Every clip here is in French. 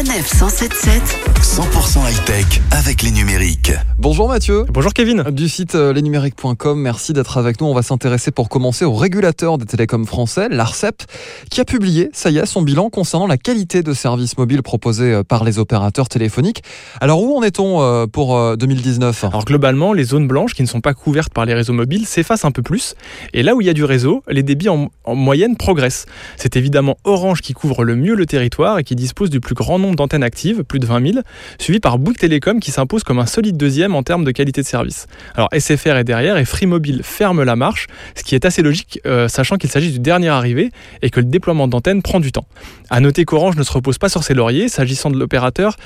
Sanef 177. 100% high-tech avec les numériques. Bonjour Mathieu. Bonjour Kevin. Du site euh, lesnumériques.com, merci d'être avec nous. On va s'intéresser pour commencer au régulateur des télécoms français, l'ARCEP, qui a publié, ça y est, son bilan concernant la qualité de services mobiles proposés euh, par les opérateurs téléphoniques. Alors où en est-on euh, pour 2019 Alors globalement, les zones blanches qui ne sont pas couvertes par les réseaux mobiles s'effacent un peu plus. Et là où il y a du réseau, les débits en, en moyenne progressent. C'est évidemment Orange qui couvre le mieux le territoire et qui dispose du plus grand nombre d'antennes actives, plus de 20 000, suivi par Bouygues Télécom qui s'impose comme un solide deuxième en termes de qualité de service. Alors SFR est derrière et Free Mobile ferme la marche, ce qui est assez logique euh, sachant qu'il s'agit du dernier arrivé et que le déploiement d'antennes prend du temps. À noter qu'Orange ne se repose pas sur ses lauriers s'agissant de l'opérateur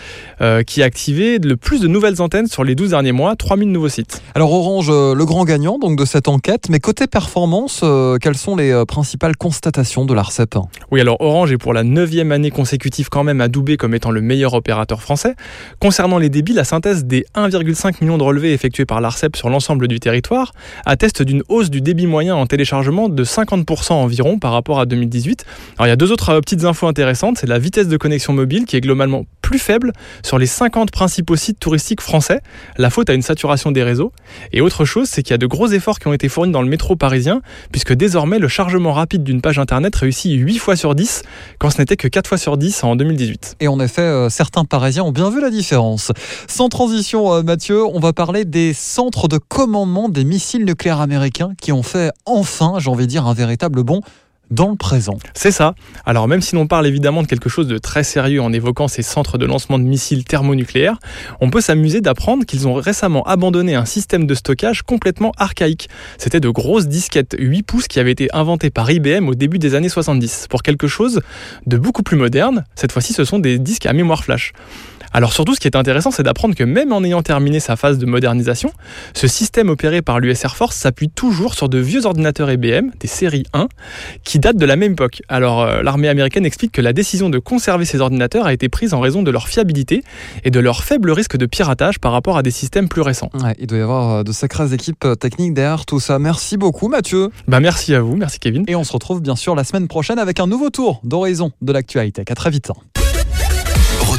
euh, qui a activé le plus de nouvelles antennes sur les 12 derniers mois, 3000 nouveaux sites. Alors Orange, euh, le grand gagnant donc de cette enquête, mais côté performance, euh, quelles sont les principales constatations de l'ARCEP Oui, alors Orange est pour la neuvième année consécutive quand même adoubé comme étant le meilleur opérateur français. Concernant les débits, la synthèse des 1,5 million de relevés effectués par l'ARCEP sur l'ensemble du territoire atteste d'une hausse du débit moyen en téléchargement de 50% environ par rapport à 2018. Alors il y a deux autres euh, petites infos intéressantes, c'est la vitesse de connexion mobile qui est globalement plus faible sur les 50 principaux sites touristiques français, la faute à une saturation des réseaux. Et autre chose, c'est qu'il y a de gros efforts qui ont été fournis dans le métro parisien, puisque désormais le chargement rapide d'une page internet réussit 8 fois sur 10, quand ce n'était que 4 fois sur 10 en 2018. Et en effet, euh, certains Parisiens ont bien vu la différence. Sans transition, euh, Mathieu, on va parler des centres de commandement des missiles nucléaires américains qui ont fait enfin, j'ai envie de dire, un véritable bond dans le présent. C'est ça. Alors même si l'on parle évidemment de quelque chose de très sérieux en évoquant ces centres de lancement de missiles thermonucléaires, on peut s'amuser d'apprendre qu'ils ont récemment abandonné un système de stockage complètement archaïque. C'était de grosses disquettes 8 pouces qui avaient été inventées par IBM au début des années 70 pour quelque chose de beaucoup plus moderne. Cette fois-ci, ce sont des disques à mémoire flash. Alors surtout, ce qui est intéressant, c'est d'apprendre que même en ayant terminé sa phase de modernisation, ce système opéré par l'US Air Force s'appuie toujours sur de vieux ordinateurs IBM, des séries 1, qui datent de la même époque. Alors euh, l'armée américaine explique que la décision de conserver ces ordinateurs a été prise en raison de leur fiabilité et de leur faible risque de piratage par rapport à des systèmes plus récents. Ouais, il doit y avoir euh, de sacrées équipes euh, techniques derrière tout ça. Merci beaucoup Mathieu. Bah merci à vous, merci Kevin. Et on se retrouve bien sûr la semaine prochaine avec un nouveau tour d'horizon de l'actu high-tech. À très vite.